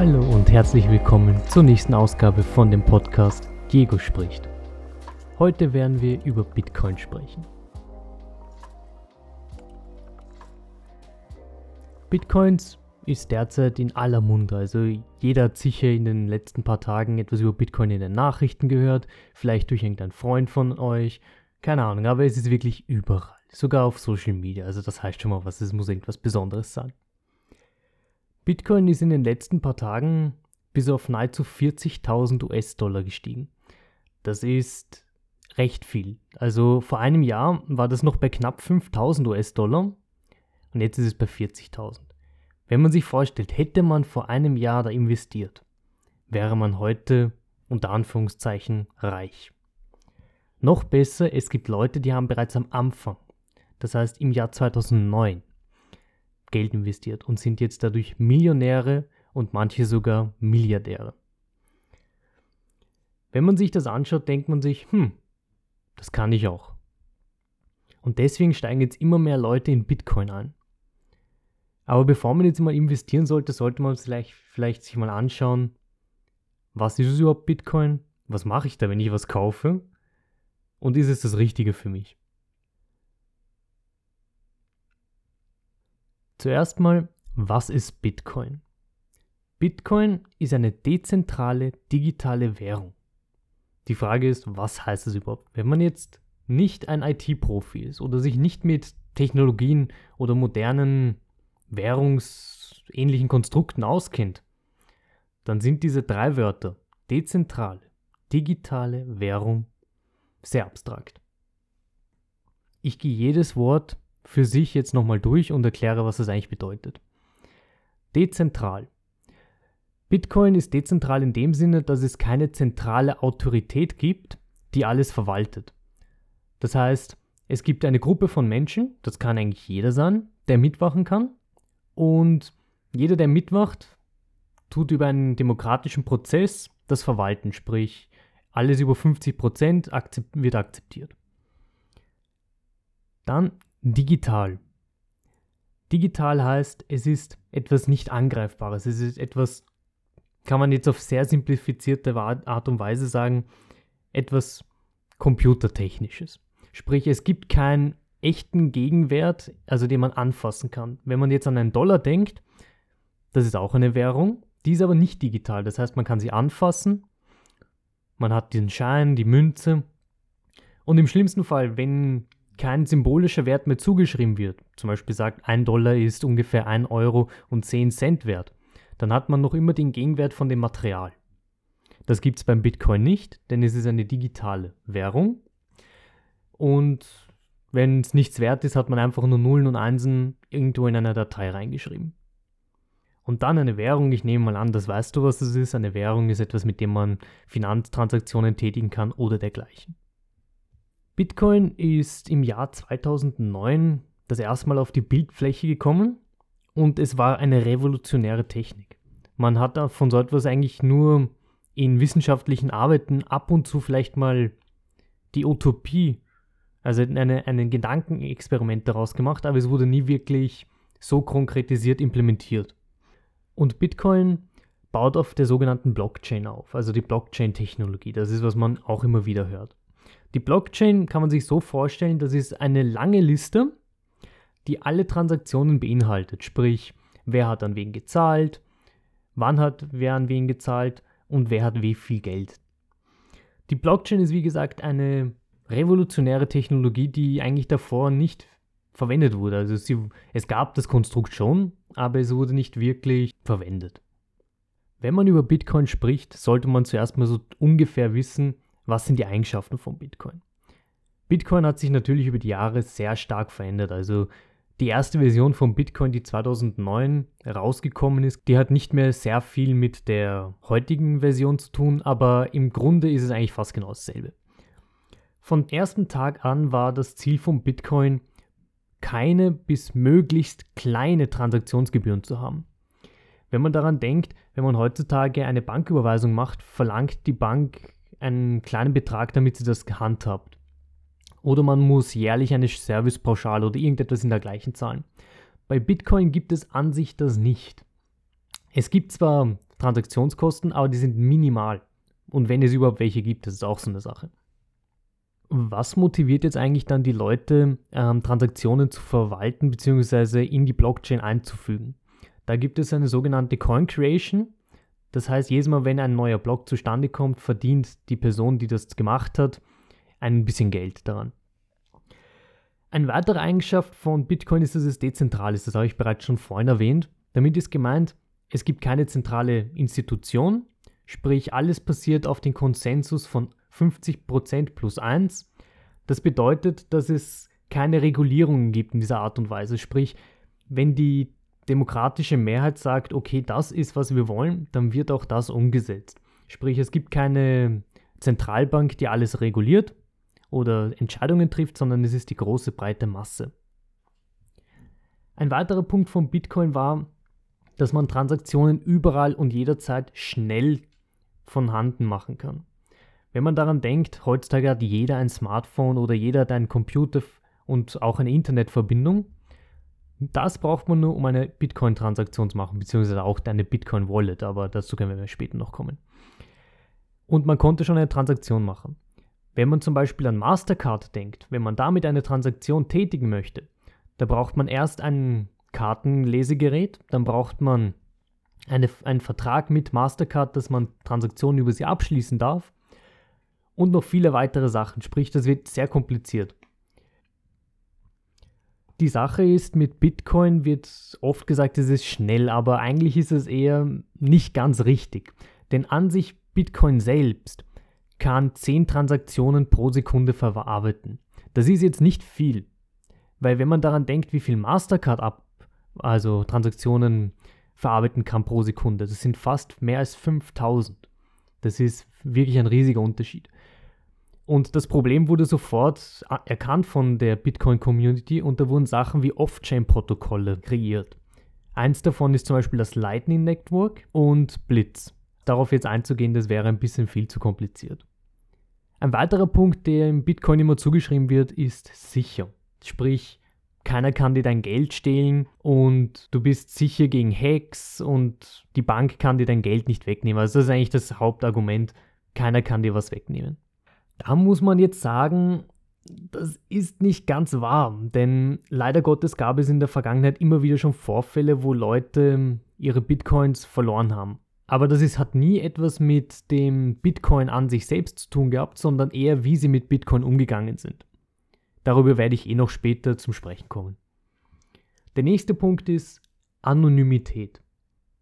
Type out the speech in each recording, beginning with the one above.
Hallo und herzlich willkommen zur nächsten Ausgabe von dem Podcast Diego spricht. Heute werden wir über Bitcoin sprechen. Bitcoins ist derzeit in aller Munde. Also jeder hat sicher in den letzten paar Tagen etwas über Bitcoin in den Nachrichten gehört, vielleicht durch irgendeinen Freund von euch, keine Ahnung, aber es ist wirklich überall, sogar auf Social Media. Also das heißt schon mal was, es muss irgendwas Besonderes sein. Bitcoin ist in den letzten paar Tagen bis auf nahezu 40.000 US-Dollar gestiegen. Das ist recht viel. Also vor einem Jahr war das noch bei knapp 5.000 US-Dollar und jetzt ist es bei 40.000. Wenn man sich vorstellt, hätte man vor einem Jahr da investiert, wäre man heute unter Anführungszeichen reich. Noch besser, es gibt Leute, die haben bereits am Anfang, das heißt im Jahr 2009, Geld investiert und sind jetzt dadurch Millionäre und manche sogar Milliardäre. Wenn man sich das anschaut, denkt man sich, hm, das kann ich auch. Und deswegen steigen jetzt immer mehr Leute in Bitcoin ein. Aber bevor man jetzt mal investieren sollte, sollte man vielleicht, vielleicht sich mal anschauen, was ist es überhaupt Bitcoin? Was mache ich da, wenn ich was kaufe? Und ist es das Richtige für mich? Zuerst mal, was ist Bitcoin? Bitcoin ist eine dezentrale digitale Währung. Die Frage ist, was heißt es überhaupt? Wenn man jetzt nicht ein IT-Profi ist oder sich nicht mit Technologien oder modernen währungsähnlichen Konstrukten auskennt, dann sind diese drei Wörter dezentrale, digitale Währung sehr abstrakt. Ich gehe jedes Wort für sich jetzt nochmal durch und erkläre, was das eigentlich bedeutet. Dezentral. Bitcoin ist dezentral in dem Sinne, dass es keine zentrale Autorität gibt, die alles verwaltet. Das heißt, es gibt eine Gruppe von Menschen, das kann eigentlich jeder sein, der mitwachen kann. Und jeder, der mitwacht, tut über einen demokratischen Prozess das Verwalten, sprich alles über 50% akzept wird akzeptiert. Dann digital. Digital heißt, es ist etwas nicht Angreifbares. Es ist etwas, kann man jetzt auf sehr simplifizierte Art und Weise sagen, etwas Computertechnisches. Sprich, es gibt keinen echten Gegenwert, also den man anfassen kann. Wenn man jetzt an einen Dollar denkt, das ist auch eine Währung, die ist aber nicht digital. Das heißt, man kann sie anfassen, man hat den Schein, die Münze und im schlimmsten Fall, wenn kein symbolischer Wert mehr zugeschrieben wird, zum Beispiel sagt, ein Dollar ist ungefähr ein Euro und 10 Cent wert, dann hat man noch immer den Gegenwert von dem Material. Das gibt es beim Bitcoin nicht, denn es ist eine digitale Währung. Und wenn es nichts wert ist, hat man einfach nur Nullen und Einsen irgendwo in einer Datei reingeschrieben. Und dann eine Währung, ich nehme mal an, das weißt du, was das ist. Eine Währung ist etwas, mit dem man Finanztransaktionen tätigen kann oder dergleichen. Bitcoin ist im Jahr 2009 das erste Mal auf die Bildfläche gekommen und es war eine revolutionäre Technik. Man hat von so etwas eigentlich nur in wissenschaftlichen Arbeiten ab und zu vielleicht mal die Utopie, also eine, ein Gedankenexperiment daraus gemacht, aber es wurde nie wirklich so konkretisiert implementiert. Und Bitcoin baut auf der sogenannten Blockchain auf, also die Blockchain-Technologie. Das ist, was man auch immer wieder hört. Die Blockchain kann man sich so vorstellen, das ist eine lange Liste, die alle Transaktionen beinhaltet. Sprich, wer hat an wen gezahlt, wann hat wer an wen gezahlt und wer hat wie viel Geld. Die Blockchain ist wie gesagt eine revolutionäre Technologie, die eigentlich davor nicht verwendet wurde. Also sie, es gab das Konstrukt schon, aber es wurde nicht wirklich verwendet. Wenn man über Bitcoin spricht, sollte man zuerst mal so ungefähr wissen, was sind die Eigenschaften von Bitcoin? Bitcoin hat sich natürlich über die Jahre sehr stark verändert. Also die erste Version von Bitcoin, die 2009 rausgekommen ist, die hat nicht mehr sehr viel mit der heutigen Version zu tun, aber im Grunde ist es eigentlich fast genau dasselbe. Von ersten Tag an war das Ziel von Bitcoin, keine bis möglichst kleine Transaktionsgebühren zu haben. Wenn man daran denkt, wenn man heutzutage eine Banküberweisung macht, verlangt die Bank einen kleinen Betrag, damit sie das gehandhabt. Oder man muss jährlich eine Servicepauschale oder irgendetwas in der gleichen zahlen. Bei Bitcoin gibt es an sich das nicht. Es gibt zwar Transaktionskosten, aber die sind minimal. Und wenn es überhaupt welche gibt, das ist auch so eine Sache. Was motiviert jetzt eigentlich dann die Leute, ähm, Transaktionen zu verwalten bzw. in die Blockchain einzufügen? Da gibt es eine sogenannte Coin Creation. Das heißt, jedes Mal, wenn ein neuer Block zustande kommt, verdient die Person, die das gemacht hat, ein bisschen Geld daran. Eine weitere Eigenschaft von Bitcoin ist, dass es dezentral ist. Das habe ich bereits schon vorhin erwähnt. Damit ist gemeint, es gibt keine zentrale Institution, sprich alles passiert auf den Konsensus von 50% plus 1. Das bedeutet, dass es keine Regulierungen gibt in dieser Art und Weise. Sprich, wenn die demokratische Mehrheit sagt, okay, das ist, was wir wollen, dann wird auch das umgesetzt. Sprich, es gibt keine Zentralbank, die alles reguliert, oder Entscheidungen trifft, sondern es ist die große breite Masse. Ein weiterer Punkt von Bitcoin war, dass man Transaktionen überall und jederzeit schnell von Handen machen kann. Wenn man daran denkt, heutzutage hat jeder ein Smartphone oder jeder hat einen Computer und auch eine Internetverbindung. Das braucht man nur, um eine Bitcoin-Transaktion zu machen, beziehungsweise auch eine Bitcoin-Wallet, aber dazu können wir später noch kommen. Und man konnte schon eine Transaktion machen. Wenn man zum Beispiel an Mastercard denkt, wenn man damit eine Transaktion tätigen möchte, da braucht man erst ein Kartenlesegerät, dann braucht man eine, einen Vertrag mit Mastercard, dass man Transaktionen über sie abschließen darf und noch viele weitere Sachen. Sprich, das wird sehr kompliziert. Die Sache ist, mit Bitcoin wird oft gesagt, es ist schnell, aber eigentlich ist es eher nicht ganz richtig. Denn an sich Bitcoin selbst kann 10 Transaktionen pro Sekunde verarbeiten. Das ist jetzt nicht viel, weil wenn man daran denkt, wie viel Mastercard ab, also Transaktionen verarbeiten kann pro Sekunde, das sind fast mehr als 5000. Das ist wirklich ein riesiger Unterschied. Und das Problem wurde sofort erkannt von der Bitcoin-Community und da wurden Sachen wie Off-Chain-Protokolle kreiert. Eins davon ist zum Beispiel das Lightning Network und Blitz. Darauf jetzt einzugehen, das wäre ein bisschen viel zu kompliziert. Ein weiterer Punkt, der im Bitcoin immer zugeschrieben wird, ist sicher. Sprich, keiner kann dir dein Geld stehlen und du bist sicher gegen Hacks und die Bank kann dir dein Geld nicht wegnehmen. Also das ist eigentlich das Hauptargument, keiner kann dir was wegnehmen. Da muss man jetzt sagen, das ist nicht ganz wahr, denn leider Gottes gab es in der Vergangenheit immer wieder schon Vorfälle, wo Leute ihre Bitcoins verloren haben. Aber das ist, hat nie etwas mit dem Bitcoin an sich selbst zu tun gehabt, sondern eher, wie sie mit Bitcoin umgegangen sind. Darüber werde ich eh noch später zum Sprechen kommen. Der nächste Punkt ist Anonymität.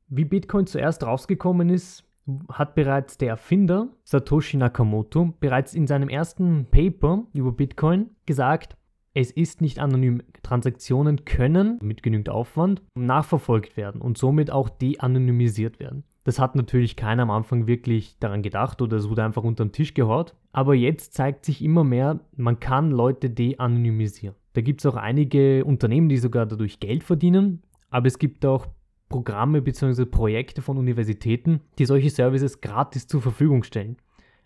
Wie Bitcoin zuerst rausgekommen ist, hat bereits der Erfinder Satoshi Nakamoto bereits in seinem ersten Paper über Bitcoin gesagt, es ist nicht anonym. Transaktionen können mit genügend Aufwand nachverfolgt werden und somit auch de-anonymisiert werden. Das hat natürlich keiner am Anfang wirklich daran gedacht oder es wurde einfach unter den Tisch gehaut. Aber jetzt zeigt sich immer mehr, man kann Leute de-anonymisieren. Da gibt es auch einige Unternehmen, die sogar dadurch Geld verdienen. Aber es gibt auch Programme bzw. Projekte von Universitäten, die solche Services gratis zur Verfügung stellen.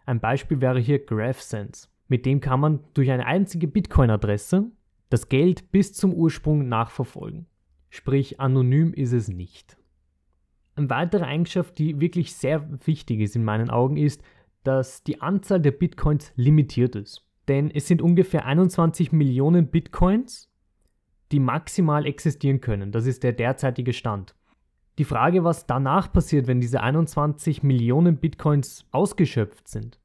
Ein Beispiel wäre hier GraphSense. Mit dem kann man durch eine einzige Bitcoin-Adresse das Geld bis zum Ursprung nachverfolgen. Sprich, anonym ist es nicht. Eine weitere Eigenschaft, die wirklich sehr wichtig ist in meinen Augen, ist, dass die Anzahl der Bitcoins limitiert ist. Denn es sind ungefähr 21 Millionen Bitcoins, die maximal existieren können. Das ist der derzeitige Stand. Die Frage, was danach passiert, wenn diese 21 Millionen Bitcoins ausgeschöpft sind,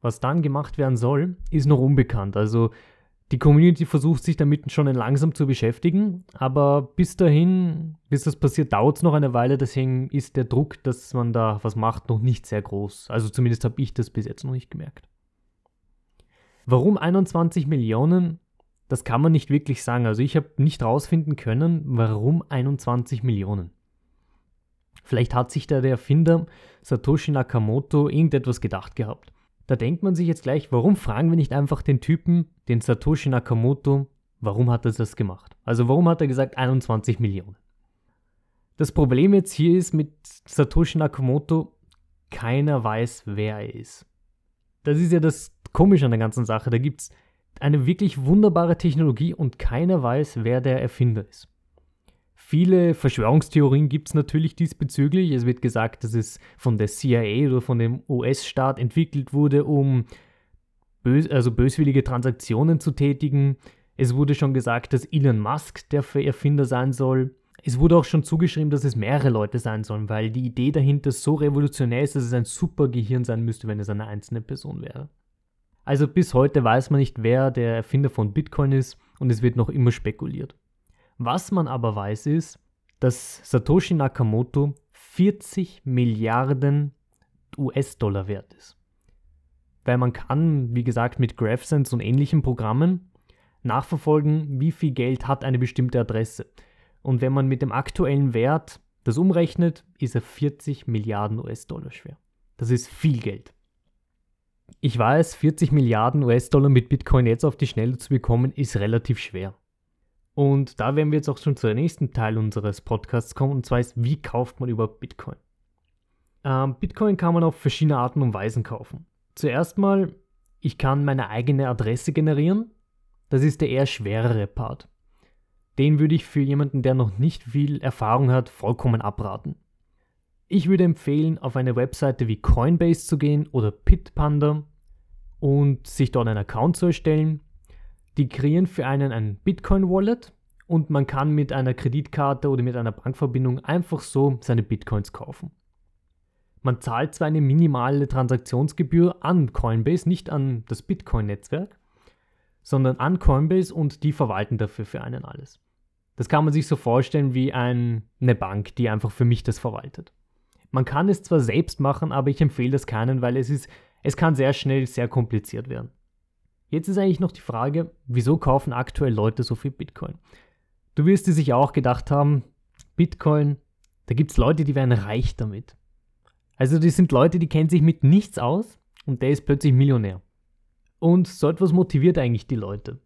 was dann gemacht werden soll, ist noch unbekannt. Also die Community versucht sich damit schon langsam zu beschäftigen, aber bis dahin, bis das passiert, dauert es noch eine Weile. Deswegen ist der Druck, dass man da was macht, noch nicht sehr groß. Also zumindest habe ich das bis jetzt noch nicht gemerkt. Warum 21 Millionen? Das kann man nicht wirklich sagen. Also ich habe nicht rausfinden können, warum 21 Millionen. Vielleicht hat sich da der Erfinder Satoshi Nakamoto irgendetwas gedacht gehabt. Da denkt man sich jetzt gleich, warum fragen wir nicht einfach den Typen, den Satoshi Nakamoto, warum hat er das gemacht? Also warum hat er gesagt 21 Millionen? Das Problem jetzt hier ist mit Satoshi Nakamoto, keiner weiß, wer er ist. Das ist ja das Komische an der ganzen Sache. Da gibt es eine wirklich wunderbare Technologie und keiner weiß, wer der Erfinder ist. Viele Verschwörungstheorien gibt es natürlich diesbezüglich. Es wird gesagt, dass es von der CIA oder von dem US-Staat entwickelt wurde, um bös also böswillige Transaktionen zu tätigen. Es wurde schon gesagt, dass Elon Musk der Erfinder sein soll. Es wurde auch schon zugeschrieben, dass es mehrere Leute sein sollen, weil die Idee dahinter so revolutionär ist, dass es ein super Gehirn sein müsste, wenn es eine einzelne Person wäre. Also bis heute weiß man nicht, wer der Erfinder von Bitcoin ist und es wird noch immer spekuliert. Was man aber weiß ist, dass Satoshi Nakamoto 40 Milliarden US-Dollar wert ist. Weil man kann, wie gesagt, mit GraphSense und ähnlichen Programmen nachverfolgen, wie viel Geld hat eine bestimmte Adresse. Und wenn man mit dem aktuellen Wert das umrechnet, ist er 40 Milliarden US-Dollar schwer. Das ist viel Geld. Ich weiß, 40 Milliarden US-Dollar mit Bitcoin jetzt auf die Schnelle zu bekommen, ist relativ schwer. Und da werden wir jetzt auch schon zum nächsten Teil unseres Podcasts kommen, und zwar ist, wie kauft man überhaupt Bitcoin? Ähm, Bitcoin kann man auf verschiedene Arten und Weisen kaufen. Zuerst mal, ich kann meine eigene Adresse generieren. Das ist der eher schwerere Part. Den würde ich für jemanden, der noch nicht viel Erfahrung hat, vollkommen abraten. Ich würde empfehlen, auf eine Webseite wie Coinbase zu gehen oder Bitpanda und sich dort einen Account zu erstellen die kreieren für einen ein Bitcoin-Wallet und man kann mit einer Kreditkarte oder mit einer Bankverbindung einfach so seine Bitcoins kaufen. Man zahlt zwar eine minimale Transaktionsgebühr an Coinbase, nicht an das Bitcoin-Netzwerk, sondern an Coinbase und die verwalten dafür für einen alles. Das kann man sich so vorstellen wie ein, eine Bank, die einfach für mich das verwaltet. Man kann es zwar selbst machen, aber ich empfehle das keinen, weil es ist, es kann sehr schnell sehr kompliziert werden. Jetzt ist eigentlich noch die Frage, wieso kaufen aktuell Leute so viel Bitcoin? Du wirst dir sicher auch gedacht haben, Bitcoin, da gibt es Leute, die werden reich damit. Also das sind Leute, die kennen sich mit nichts aus und der ist plötzlich Millionär. Und so etwas motiviert eigentlich die Leute.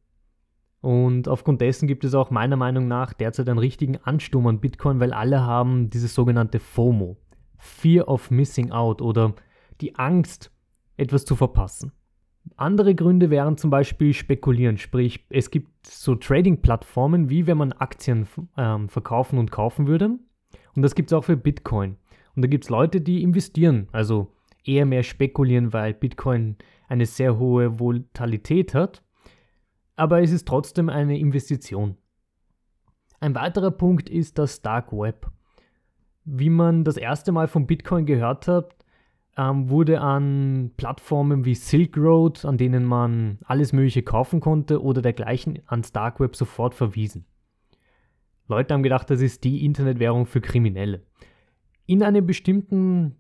Und aufgrund dessen gibt es auch meiner Meinung nach derzeit einen richtigen Ansturm an Bitcoin, weil alle haben dieses sogenannte FOMO, Fear of Missing Out oder die Angst, etwas zu verpassen. Andere Gründe wären zum Beispiel spekulieren, sprich es gibt so Trading-Plattformen, wie wenn man Aktien ähm, verkaufen und kaufen würde. Und das gibt es auch für Bitcoin. Und da gibt es Leute, die investieren, also eher mehr spekulieren, weil Bitcoin eine sehr hohe Volatilität hat. Aber es ist trotzdem eine Investition. Ein weiterer Punkt ist das Dark Web. Wie man das erste Mal von Bitcoin gehört hat, ähm, wurde an Plattformen wie Silk Road, an denen man alles Mögliche kaufen konnte oder dergleichen ans Dark Web sofort verwiesen. Leute haben gedacht, das ist die Internetwährung für Kriminelle. In einem bestimmten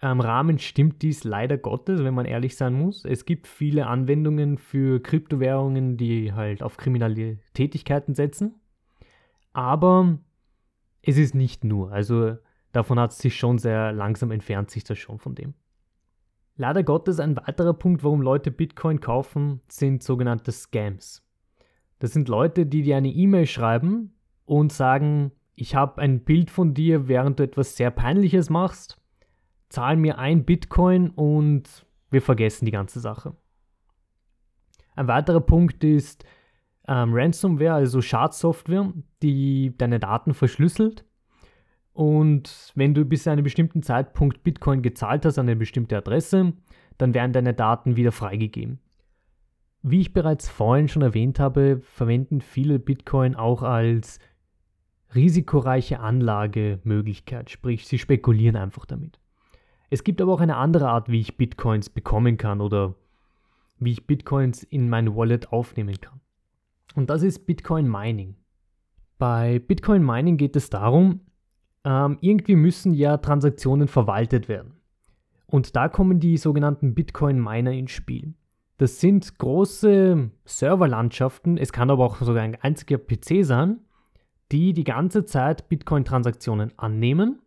ähm, Rahmen stimmt dies leider Gottes, wenn man ehrlich sein muss. Es gibt viele Anwendungen für Kryptowährungen, die halt auf kriminelle Tätigkeiten setzen. Aber es ist nicht nur. Also Davon hat es sich schon sehr langsam entfernt, sich das schon von dem. Leider Gottes ein weiterer Punkt, warum Leute Bitcoin kaufen, sind sogenannte Scams. Das sind Leute, die dir eine E-Mail schreiben und sagen, ich habe ein Bild von dir, während du etwas sehr Peinliches machst, zahl mir ein Bitcoin und wir vergessen die ganze Sache. Ein weiterer Punkt ist ähm, Ransomware, also Schadsoftware, die deine Daten verschlüsselt und wenn du bis zu einem bestimmten Zeitpunkt Bitcoin gezahlt hast an eine bestimmte Adresse, dann werden deine Daten wieder freigegeben. Wie ich bereits vorhin schon erwähnt habe, verwenden viele Bitcoin auch als risikoreiche Anlagemöglichkeit, sprich sie spekulieren einfach damit. Es gibt aber auch eine andere Art, wie ich Bitcoins bekommen kann oder wie ich Bitcoins in mein Wallet aufnehmen kann. Und das ist Bitcoin Mining. Bei Bitcoin Mining geht es darum, ähm, irgendwie müssen ja Transaktionen verwaltet werden. Und da kommen die sogenannten Bitcoin-Miner ins Spiel. Das sind große Serverlandschaften, es kann aber auch sogar ein einziger PC sein, die die ganze Zeit Bitcoin-Transaktionen annehmen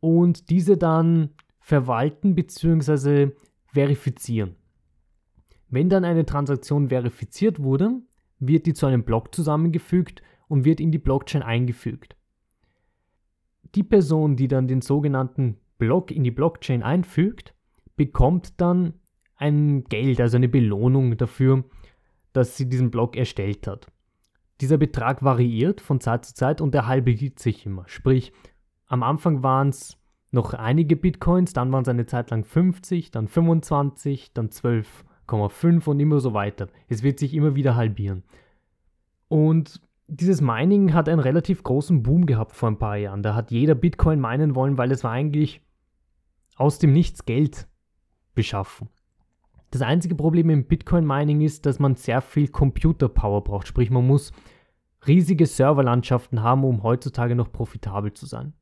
und diese dann verwalten bzw. verifizieren. Wenn dann eine Transaktion verifiziert wurde, wird die zu einem Block zusammengefügt und wird in die Blockchain eingefügt die Person, die dann den sogenannten Block in die Blockchain einfügt, bekommt dann ein Geld, also eine Belohnung dafür, dass sie diesen Block erstellt hat. Dieser Betrag variiert von Zeit zu Zeit und er halbiert sich immer. Sprich, am Anfang waren es noch einige Bitcoins, dann waren es eine Zeit lang 50, dann 25, dann 12,5 und immer so weiter. Es wird sich immer wieder halbieren. Und dieses Mining hat einen relativ großen Boom gehabt vor ein paar Jahren. Da hat jeder Bitcoin meinen wollen, weil es war eigentlich aus dem Nichts Geld beschaffen. Das einzige Problem im Bitcoin-Mining ist, dass man sehr viel Computer-Power braucht. Sprich, man muss riesige Serverlandschaften haben, um heutzutage noch profitabel zu sein.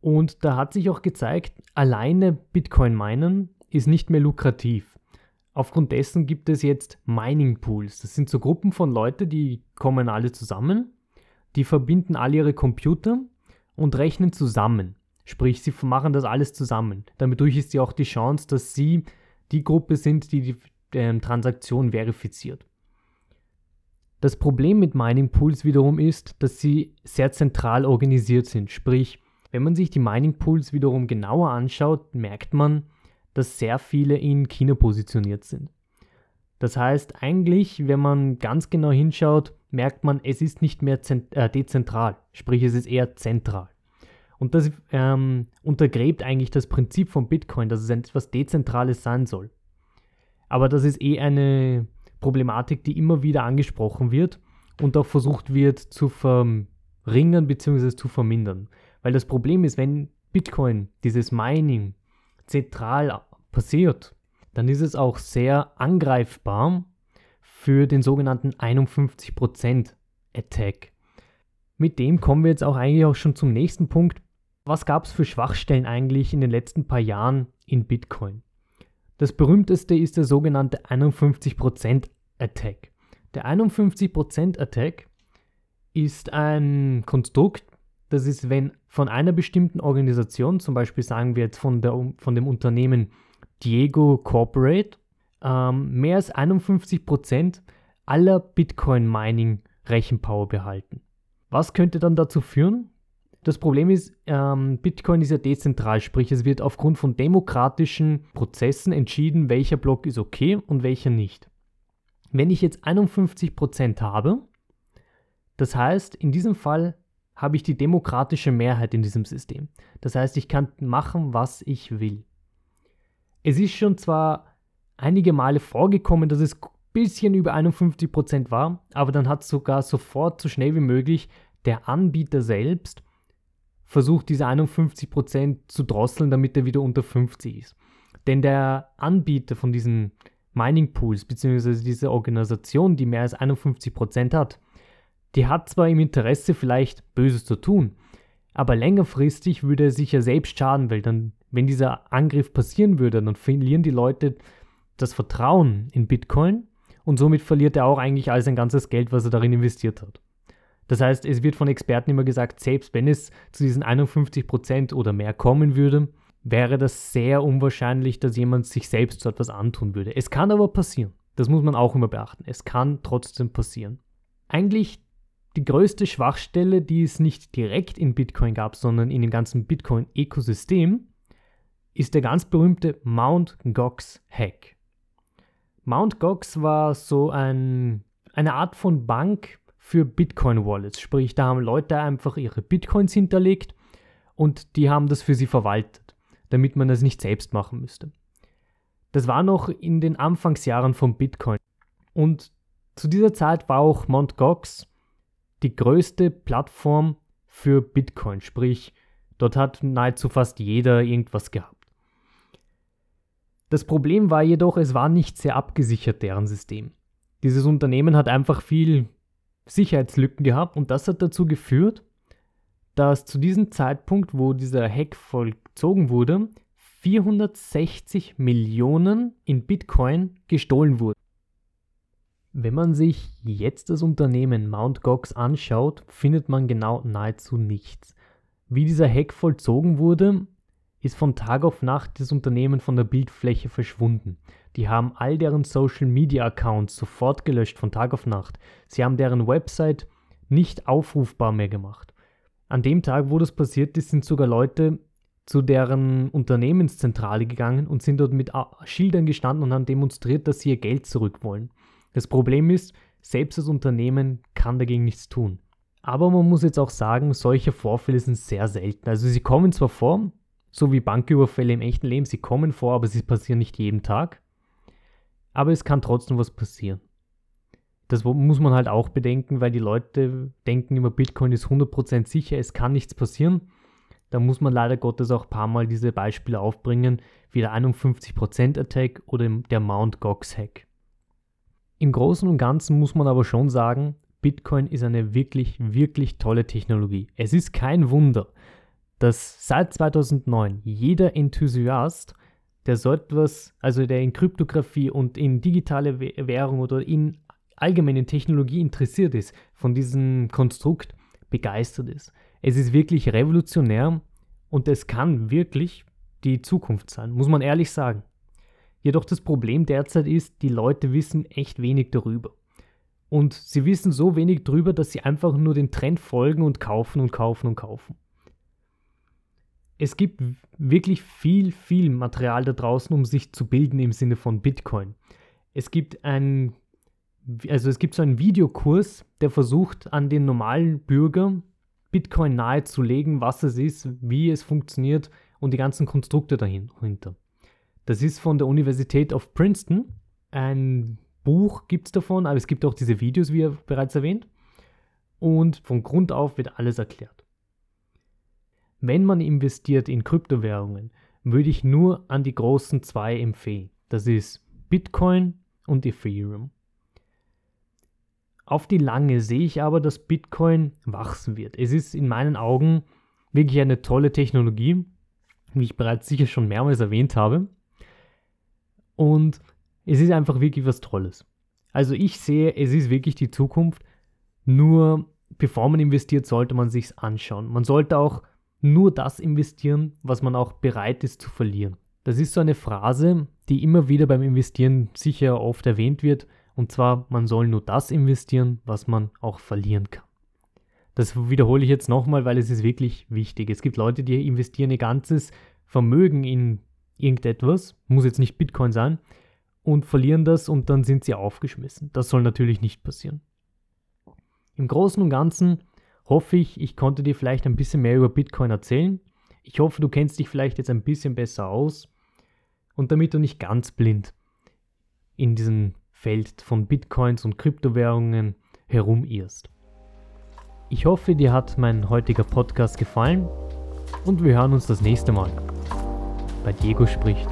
Und da hat sich auch gezeigt, alleine Bitcoin-Minen ist nicht mehr lukrativ. Aufgrund dessen gibt es jetzt Mining Pools. Das sind so Gruppen von Leuten, die kommen alle zusammen, die verbinden alle ihre Computer und rechnen zusammen. Sprich, sie machen das alles zusammen. Damit durch ist ja auch die Chance, dass sie die Gruppe sind, die die äh, Transaktion verifiziert. Das Problem mit Mining Pools wiederum ist, dass sie sehr zentral organisiert sind. Sprich, wenn man sich die Mining Pools wiederum genauer anschaut, merkt man, dass sehr viele in China positioniert sind. Das heißt, eigentlich, wenn man ganz genau hinschaut, merkt man, es ist nicht mehr äh, dezentral, sprich es ist eher zentral. Und das ähm, untergräbt eigentlich das Prinzip von Bitcoin, dass es etwas Dezentrales sein soll. Aber das ist eh eine Problematik, die immer wieder angesprochen wird und auch versucht wird zu verringern bzw. zu vermindern. Weil das Problem ist, wenn Bitcoin, dieses Mining, zentral passiert, dann ist es auch sehr angreifbar für den sogenannten 51% Attack. Mit dem kommen wir jetzt auch eigentlich auch schon zum nächsten Punkt. Was gab es für Schwachstellen eigentlich in den letzten paar Jahren in Bitcoin? Das berühmteste ist der sogenannte 51% Attack. Der 51% Attack ist ein Konstrukt, das ist, wenn von einer bestimmten Organisation, zum Beispiel sagen wir jetzt von, der, von dem Unternehmen Diego Corporate, ähm, mehr als 51% aller Bitcoin-Mining-Rechenpower behalten. Was könnte dann dazu führen? Das Problem ist, ähm, Bitcoin ist ja dezentral, sprich es wird aufgrund von demokratischen Prozessen entschieden, welcher Block ist okay und welcher nicht. Wenn ich jetzt 51% habe, das heißt, in diesem Fall habe ich die demokratische Mehrheit in diesem System. Das heißt, ich kann machen, was ich will. Es ist schon zwar einige Male vorgekommen, dass es ein bisschen über 51% war, aber dann hat sogar sofort so schnell wie möglich der Anbieter selbst versucht, diese 51% zu drosseln, damit er wieder unter 50 ist. Denn der Anbieter von diesen Mining Pools, beziehungsweise diese Organisation, die mehr als 51% hat, die hat zwar im Interesse vielleicht Böses zu tun, aber längerfristig würde er sich ja selbst schaden, weil dann, wenn dieser Angriff passieren würde, dann verlieren die Leute das Vertrauen in Bitcoin und somit verliert er auch eigentlich all sein ganzes Geld, was er darin investiert hat. Das heißt, es wird von Experten immer gesagt, selbst wenn es zu diesen 51% oder mehr kommen würde, wäre das sehr unwahrscheinlich, dass jemand sich selbst so etwas antun würde. Es kann aber passieren. Das muss man auch immer beachten. Es kann trotzdem passieren. Eigentlich die größte Schwachstelle, die es nicht direkt in Bitcoin gab, sondern in dem ganzen Bitcoin-Ökosystem, ist der ganz berühmte Mt. Gox Hack. Mt. Gox war so ein, eine Art von Bank für Bitcoin-Wallets. Sprich, da haben Leute einfach ihre Bitcoins hinterlegt und die haben das für sie verwaltet, damit man das nicht selbst machen müsste. Das war noch in den Anfangsjahren von Bitcoin. Und zu dieser Zeit war auch Mt. Gox die größte Plattform für Bitcoin. Sprich, dort hat nahezu fast jeder irgendwas gehabt. Das Problem war jedoch, es war nicht sehr abgesichert, deren System. Dieses Unternehmen hat einfach viel Sicherheitslücken gehabt und das hat dazu geführt, dass zu diesem Zeitpunkt, wo dieser Hack vollzogen wurde, 460 Millionen in Bitcoin gestohlen wurden. Wenn man sich jetzt das Unternehmen Mt. Gox anschaut, findet man genau nahezu nichts. Wie dieser Hack vollzogen wurde, ist von Tag auf Nacht das Unternehmen von der Bildfläche verschwunden. Die haben all deren Social Media Accounts sofort gelöscht von Tag auf Nacht. Sie haben deren Website nicht aufrufbar mehr gemacht. An dem Tag, wo das passiert ist, sind sogar Leute zu deren Unternehmenszentrale gegangen und sind dort mit Schildern gestanden und haben demonstriert, dass sie ihr Geld zurück wollen. Das Problem ist, selbst das Unternehmen kann dagegen nichts tun. Aber man muss jetzt auch sagen, solche Vorfälle sind sehr selten. Also sie kommen zwar vor, so wie Banküberfälle im echten Leben, sie kommen vor, aber sie passieren nicht jeden Tag. Aber es kann trotzdem was passieren. Das muss man halt auch bedenken, weil die Leute denken immer, Bitcoin ist 100% sicher, es kann nichts passieren. Da muss man leider Gottes auch ein paar Mal diese Beispiele aufbringen, wie der 51% Attack oder der Mount Gox Hack. Im Großen und Ganzen muss man aber schon sagen, Bitcoin ist eine wirklich, wirklich tolle Technologie. Es ist kein Wunder, dass seit 2009 jeder Enthusiast, der so etwas, also der in Kryptographie und in digitale Währung oder in allgemeinen Technologie interessiert ist, von diesem Konstrukt begeistert ist. Es ist wirklich revolutionär und es kann wirklich die Zukunft sein, muss man ehrlich sagen. Jedoch das Problem derzeit ist, die Leute wissen echt wenig darüber. Und sie wissen so wenig drüber, dass sie einfach nur den Trend folgen und kaufen und kaufen und kaufen. Es gibt wirklich viel, viel Material da draußen, um sich zu bilden im Sinne von Bitcoin. Es gibt ein, also es gibt so einen Videokurs, der versucht, an den normalen Bürger Bitcoin nahezulegen, was es ist, wie es funktioniert und die ganzen Konstrukte dahinter. Das ist von der Universität of Princeton ein Buch gibt es davon, aber es gibt auch diese Videos, wie bereits erwähnt. Und von Grund auf wird alles erklärt. Wenn man investiert in Kryptowährungen, würde ich nur an die großen zwei empfehlen. Das ist Bitcoin und Ethereum. Auf die lange sehe ich aber, dass Bitcoin wachsen wird. Es ist in meinen Augen wirklich eine tolle Technologie, wie ich bereits sicher schon mehrmals erwähnt habe. Und es ist einfach wirklich was Tolles. Also ich sehe, es ist wirklich die Zukunft. Nur bevor man investiert, sollte man sich anschauen. Man sollte auch nur das investieren, was man auch bereit ist zu verlieren. Das ist so eine Phrase, die immer wieder beim Investieren sicher oft erwähnt wird. Und zwar, man soll nur das investieren, was man auch verlieren kann. Das wiederhole ich jetzt nochmal, weil es ist wirklich wichtig. Es gibt Leute, die investieren ihr ganzes Vermögen in irgendetwas, muss jetzt nicht Bitcoin sein, und verlieren das und dann sind sie aufgeschmissen. Das soll natürlich nicht passieren. Im Großen und Ganzen hoffe ich, ich konnte dir vielleicht ein bisschen mehr über Bitcoin erzählen. Ich hoffe, du kennst dich vielleicht jetzt ein bisschen besser aus und damit du nicht ganz blind in diesem Feld von Bitcoins und Kryptowährungen herumirrst. Ich hoffe, dir hat mein heutiger Podcast gefallen und wir hören uns das nächste Mal. Bei Diego spricht.